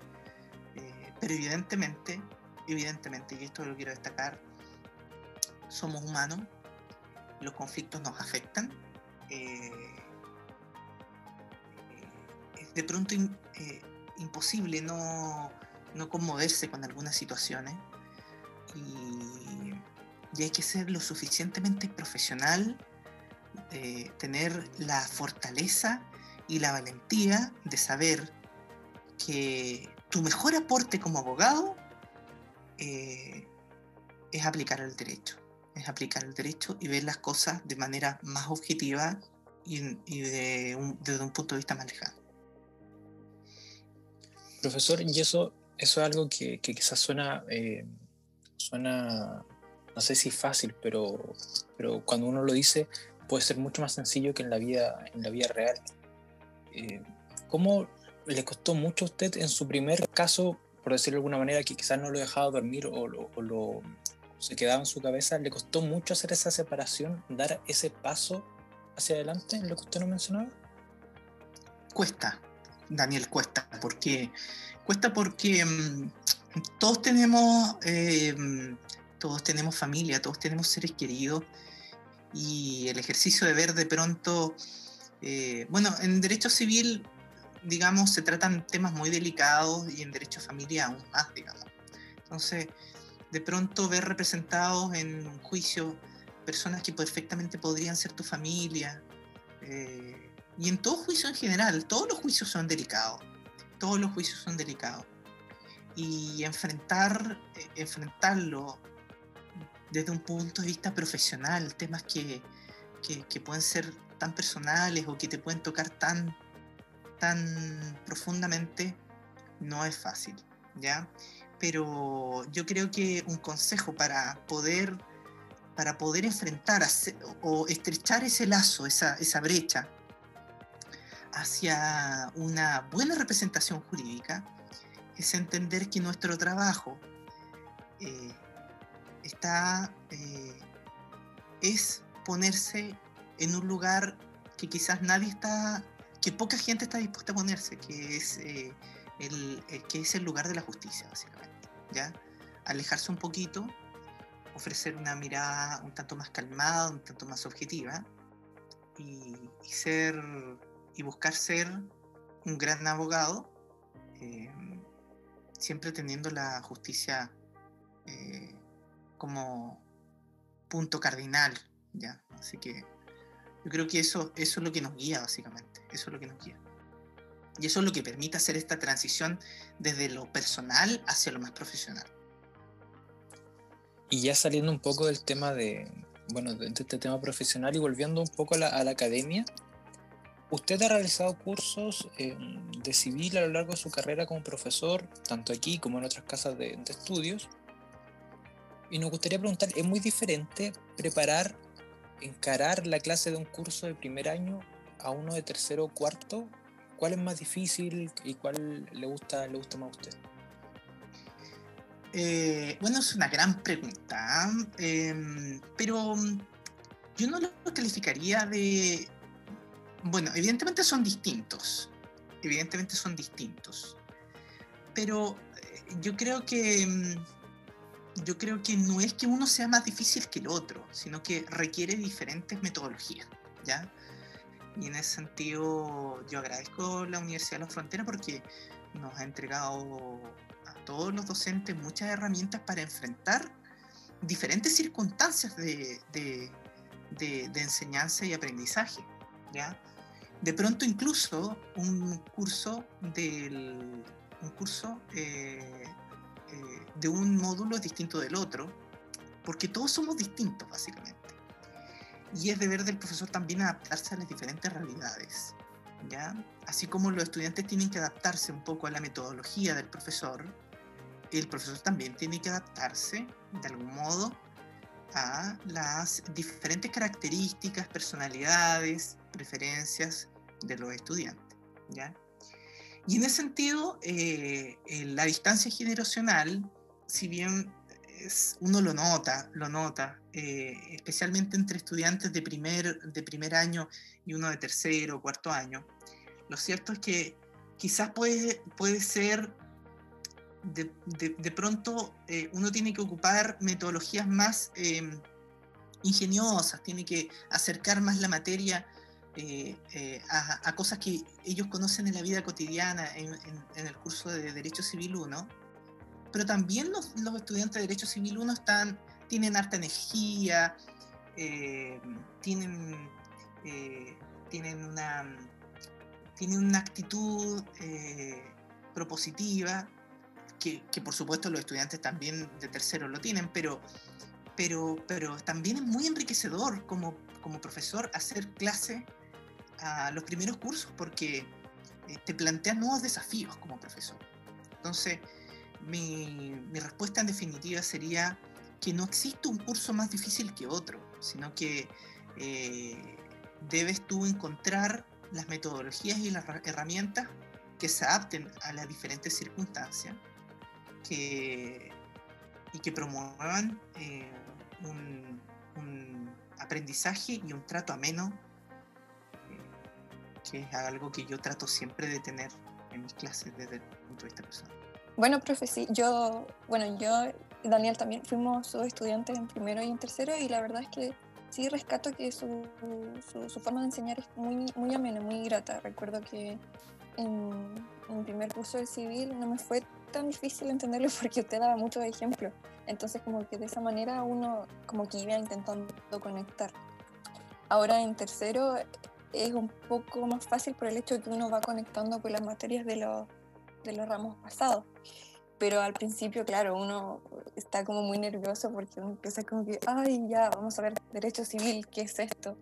Speaker 3: eh, pero evidentemente, evidentemente, y esto lo quiero destacar, somos humanos, los conflictos nos afectan. Eh, eh, de pronto eh, imposible no, no conmoverse con algunas situaciones. Y, hay que ser lo suficientemente profesional, eh, tener la fortaleza y la valentía de saber que tu mejor aporte como abogado es aplicar el derecho, es aplicar el derecho y ver las cosas de manera más objetiva y, desde un punto de vista más lejano.
Speaker 2: Profesor, y eso, eso es algo que, quizás suena, eh, suena, no sé si fácil, pero, pero cuando uno lo dice puede ser mucho más sencillo que en la vida, en la vida real. Eh, ¿Cómo le costó mucho a usted en su primer caso, por decirlo de alguna manera, que quizás no lo dejaba dormir o, lo, se quedaba en su cabeza, le costó mucho hacer esa separación, dar ese paso hacia adelante, lo que usted no mencionaba?
Speaker 3: Cuesta, Daniel, cuesta, porque cuesta porque mm, todos tenemos eh, todos tenemos familia, todos tenemos seres queridos y el ejercicio de ver de pronto, eh, bueno, en derecho civil digamos, se tratan temas muy delicados y en derecho a familia aún más, digamos. Entonces, de pronto ver representados en un juicio personas que perfectamente podrían ser tu familia, eh, y en todo juicio en general, todos los juicios son delicados, todos los juicios son delicados. Y enfrentar, eh, enfrentarlo desde un punto de vista profesional, temas que, que, que pueden ser tan personales o que te pueden tocar tan tan profundamente no es fácil, ¿ya? Pero yo creo que un consejo para poder, para poder enfrentar o estrechar ese lazo, esa, brecha hacia una buena representación jurídica, es entender que nuestro trabajo eh, está, eh, es ponerse en un lugar que quizás nadie está que poca gente está dispuesta a ponerse, que es, eh, el, que es el lugar de la justicia, básicamente. ¿Ya? Alejarse un poquito, ofrecer una mirada un tanto más calmada, un tanto más objetiva, y, ser, y buscar ser un gran abogado, eh, siempre teniendo la justicia como punto cardinal, ¿ya? Así que yo creo que eso, eso es lo que nos guía, básicamente. Eso es lo que nos guía. Y eso es lo que permite hacer esta transición desde lo personal hacia lo más profesional.
Speaker 2: Y ya saliendo un poco del tema de, bueno, de este tema profesional y volviendo un poco a la, academia, usted ha realizado cursos de civil a lo largo de su carrera como profesor, tanto aquí como en otras casas de, de estudios. Y nos gustaría preguntar, ¿es muy diferente preparar encarar la clase de un curso de primer año a uno de tercero o cuarto? ¿Cuál es más difícil y cuál le gusta, le gusta más a usted?
Speaker 3: Eh, bueno, es una gran pregunta, em, pero yo no lo calificaría de... Bueno, evidentemente son distintos, evidentemente son distintos, pero eh, yo creo que em, yo creo que no es que uno sea más difícil que el otro, sino que requiere diferentes metodologías, ¿ya? Y en ese sentido yo agradezco la Universidad de la Frontera porque nos ha entregado a todos los docentes muchas herramientas para enfrentar diferentes circunstancias de, de, de, enseñanza y aprendizaje, ¿ya? De pronto incluso un curso del un curso eh, eh, de un módulo distinto del otro, porque todos somos distintos, básicamente. Y es deber del profesor también adaptarse a las diferentes realidades. ¿ya? Así como los estudiantes tienen que adaptarse un poco a la metodología del profesor, el profesor también tiene que adaptarse de algún modo a las diferentes características, personalidades, preferencias de los estudiantes. ¿ya? Y en ese sentido, eh, la distancia generacional, si bien uno lo nota, lo nota, eh, especialmente entre estudiantes de primer, de primer año y uno de tercero o cuarto año, lo cierto es que quizás puede, puede ser, de, de, pronto eh, uno tiene que ocupar metodologías más ingeniosas, tiene que acercar más la materia eh, eh, a, cosas que ellos conocen en la vida cotidiana en, el curso de Derecho Civil 1, pero también los, estudiantes de Derecho Civil 1 están, tienen harta energía, eh, tienen, tienen, una, tienen una actitud propositiva, que, que, por supuesto los estudiantes también de tercero lo tienen, pero, pero, pero también es muy enriquecedor como, como profesor hacer clase a los primeros cursos porque eh, te plantean nuevos desafíos como profesor. Entonces, mi, respuesta en definitiva sería que no existe un curso más difícil que otro, sino que eh, debes tú encontrar las metodologías y las herramientas que se adapten a las diferentes circunstancias que, y que promuevan eh, un, un aprendizaje y un trato ameno que es algo que yo trato siempre de tener en mis clases desde el punto de vista personal.
Speaker 1: Bueno, profe, yo, bueno, yo y Daniel también fuimos sus estudiantes en primero y en tercero y la verdad es que sí rescato que su, su, forma de enseñar es muy, muy amena, muy grata. Recuerdo que en, en primer curso del civil no me fue tan difícil entenderlo porque usted daba muchos ejemplos. Entonces como que de esa manera uno como que iba intentando conectar. Ahora en tercero es un poco más fácil por el hecho de que uno va conectando con las materias de los, de los ramos pasados. Pero al principio, claro, uno está como muy nervioso porque uno empieza como que, ay, ya, vamos a ver derecho civil, ¿qué es esto?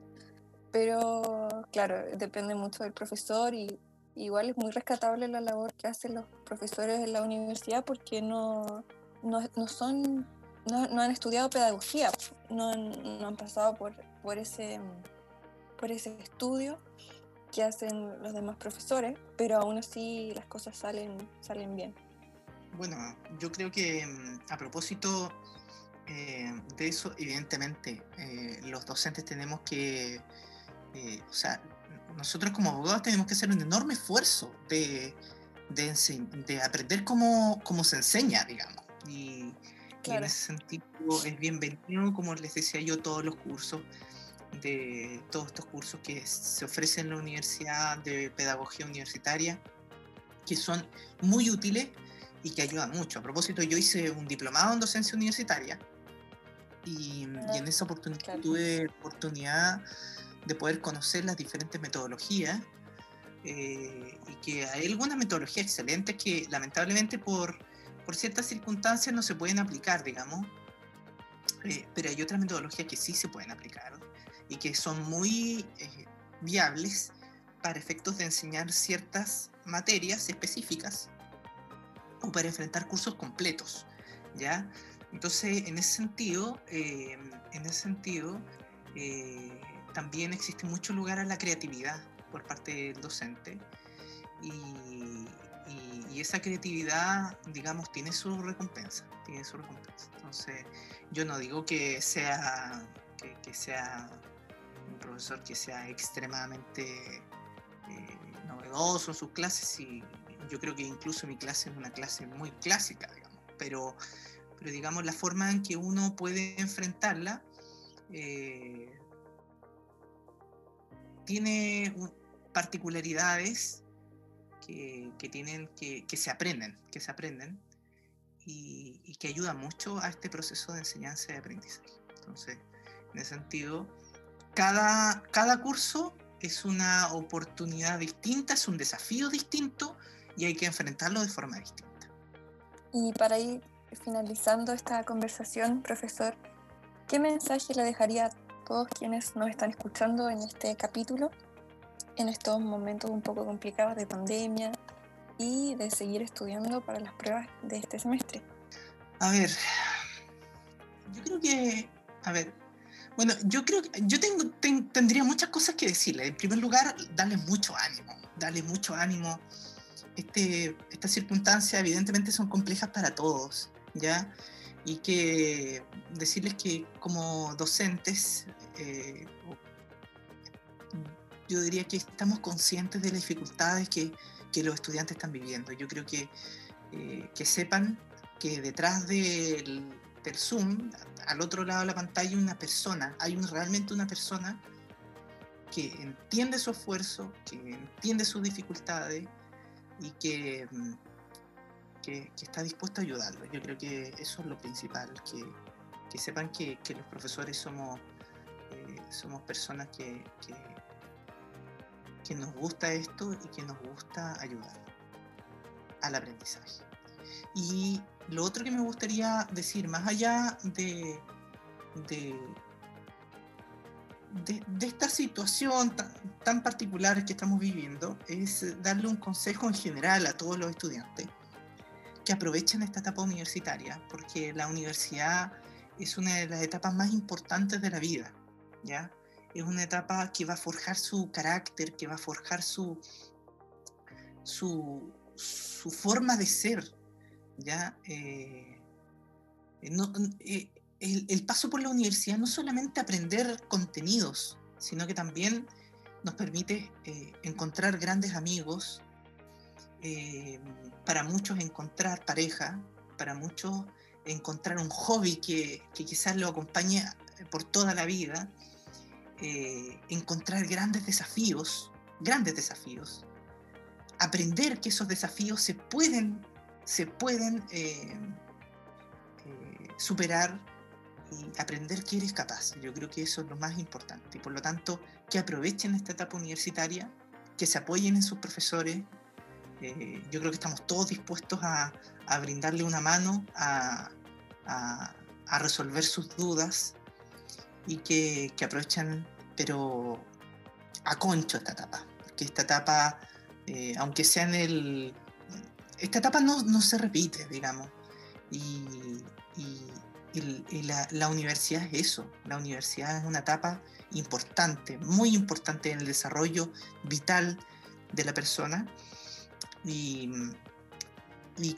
Speaker 1: Pero claro, depende mucho del profesor y igual es muy rescatable la labor que hacen los profesores en la universidad porque no, no, no son, no, no, han estudiado pedagogía, no han, pasado por, por ese por ese estudio que hacen los demás profesores, pero aún así las cosas salen, salen bien.
Speaker 3: Bueno, yo creo que mm, a propósito eh, de eso, evidentemente, eh, los docentes tenemos que, eh, o sea, nosotros como abogados tenemos que hacer un enorme esfuerzo de, de, aprender cómo, cómo, se enseña, digamos. Y, y, en ese sentido es bienvenido, como les decía yo, todos los cursos de todos estos cursos que se ofrecen en la Universidad de Pedagogía Universitaria, que son muy útiles y que ayudan mucho. A propósito, yo hice un diplomado en docencia universitaria y, en esa oportunidad tuve oportunidad de poder conocer las diferentes metodologías eh, y que hay algunas metodologías excelentes que lamentablemente por, por ciertas circunstancias no se pueden aplicar, digamos, eh, pero hay otras metodologías que sí se pueden aplicar y que son muy eh, viables para efectos de enseñar ciertas materias específicas o para enfrentar cursos completos, ¿ya? Entonces, en ese sentido, em, en ese sentido eh, también existe mucho lugar a la creatividad por parte del docente y, y, esa creatividad, digamos, tiene su recompensa, tiene su recompensa. Entonces, yo no digo que sea, que, que sea un profesor que sea extremadamente eh, novedoso en sus clases y yo creo que incluso mi clase es una clase muy clásica, digamos, pero, pero digamos la forma en que uno puede enfrentarla eh, tiene particularidades que, que tienen que, que, se aprenden, que se aprenden y, y que ayudan mucho a este proceso de enseñanza y aprendizaje. Entonces, en ese sentido, cada, cada curso es una oportunidad distinta, es un desafío distinto y hay que enfrentarlo de forma distinta.
Speaker 1: Y para ir finalizando esta conversación, profesor, ¿qué mensaje le dejaría a todos quienes nos están escuchando en este capítulo, en estos momentos un poco complicados de pandemia y de seguir estudiando para las pruebas de este semestre?
Speaker 3: A ver, yo creo que, a ver, bueno, yo creo que yo tengo, tendría muchas cosas que decirle. En primer lugar, darle mucho ánimo, darle mucho ánimo. Este, estas circunstancias evidentemente son complejas para todos, ¿ya? Y que decirles que como docentes, eh, yo diría que estamos conscientes de las dificultades que, que los estudiantes están viviendo. Yo creo que, eh, que sepan que detrás del del Zoom, al otro lado de la pantalla, una persona, hay un, realmente una persona que entiende su esfuerzo, que entiende sus dificultades y que, mm, que, está dispuesto a ayudarlo. Yo creo que eso es lo principal, que, que sepan que, que, los profesores somos, eh, somos personas que, que, nos gusta esto y que nos gusta ayudar al aprendizaje. Y lo otro que me gustaría decir, más allá de, de, esta situación tan, tan, particular que estamos viviendo, es darle un consejo en general a todos los estudiantes que aprovechen esta etapa universitaria, porque la universidad es una de las etapas más importantes de la vida, ¿ya? Es una etapa que va a forjar su carácter, que va a forjar su, su forma de ser, ¿ya? Eh, no, eh, el, paso por la universidad no solamente aprender contenidos, sino que también nos permite eh, encontrar grandes amigos, eh, para muchos encontrar pareja, para muchos encontrar un hobby que, quizás lo acompañe por toda la vida, eh, encontrar grandes desafíos, grandes desafíos, aprender que esos desafíos se pueden, se pueden superar y aprender que eres capaz. Yo creo que eso es lo más importante. Y por lo tanto, que aprovechen esta etapa universitaria, que se apoyen en sus profesores. Eh, yo creo que estamos todos dispuestos a, a brindarle una mano, a, resolver sus dudas y que, que, aprovechen, pero a concho esta etapa. Porque esta etapa, eh, aunque sea en el... Esta etapa no, no se repite, digamos. y, y, la, universidad es eso, la universidad es una etapa importante, muy importante en el desarrollo vital de la persona y,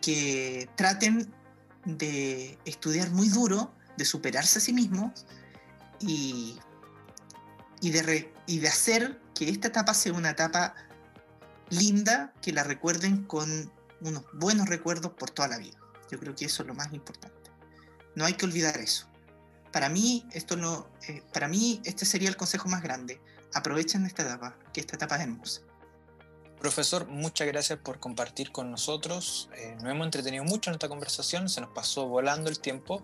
Speaker 3: que traten de estudiar muy duro, de superarse a sí mismos y, de y de hacer que esta etapa sea una etapa linda, que la recuerden con unos buenos recuerdos por toda la vida. Yo creo que eso es lo más importante. No hay que olvidar eso. Para mí, esto no, eh, para mí, este sería el consejo más grande. Aprovechen esta etapa, que esta etapa es hermosa.
Speaker 2: Profesor, muchas gracias por compartir con nosotros. Eh, nos hemos entretenido mucho en esta conversación, se nos pasó volando el tiempo.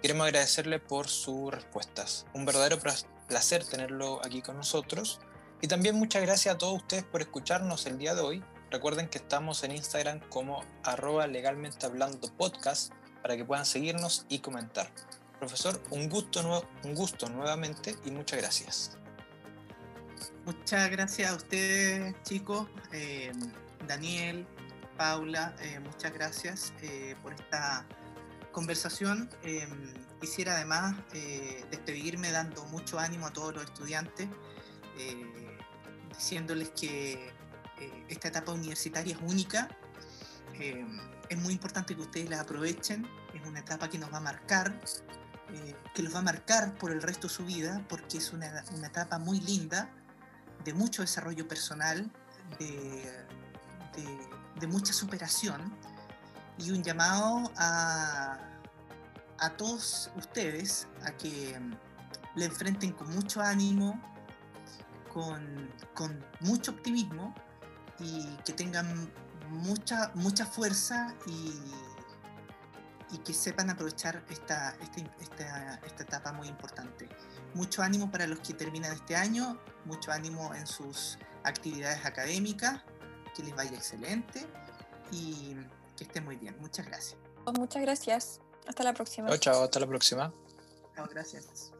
Speaker 2: Queremos agradecerle por sus respuestas. Un verdadero placer tenerlo aquí con nosotros. Y también muchas gracias a todos ustedes por escucharnos el día de hoy. Recuerden que estamos en Instagram como arroba legalmente hablando podcast para que puedan seguirnos y comentar. Profesor, un gusto, un gusto nuevamente y muchas gracias.
Speaker 3: Muchas gracias a ustedes, chicos. Eh, Daniel, Paula, eh, muchas gracias eh, por esta conversación. quisiera además despedirme dando mucho ánimo a todos los estudiantes, diciéndoles que esta etapa universitaria es única es muy importante que ustedes la aprovechen, es una etapa que nos va a marcar, eh, que los va a marcar por el resto de su vida, porque es una, etapa muy linda, de mucho desarrollo personal, de, mucha superación y un llamado a, a todos ustedes a que le enfrenten con mucho ánimo, con, con mucho optimismo y que tengan mucha, mucha fuerza y, y que sepan aprovechar esta, este, esta, esta, etapa muy importante. Mucho ánimo para los que terminan este año, mucho ánimo en sus actividades académicas, que les vaya excelente y que estén muy bien. Muchas gracias.
Speaker 1: Muchas gracias. Hasta la próxima.
Speaker 2: Chao, chao, hasta la próxima.
Speaker 3: Chao, gracias.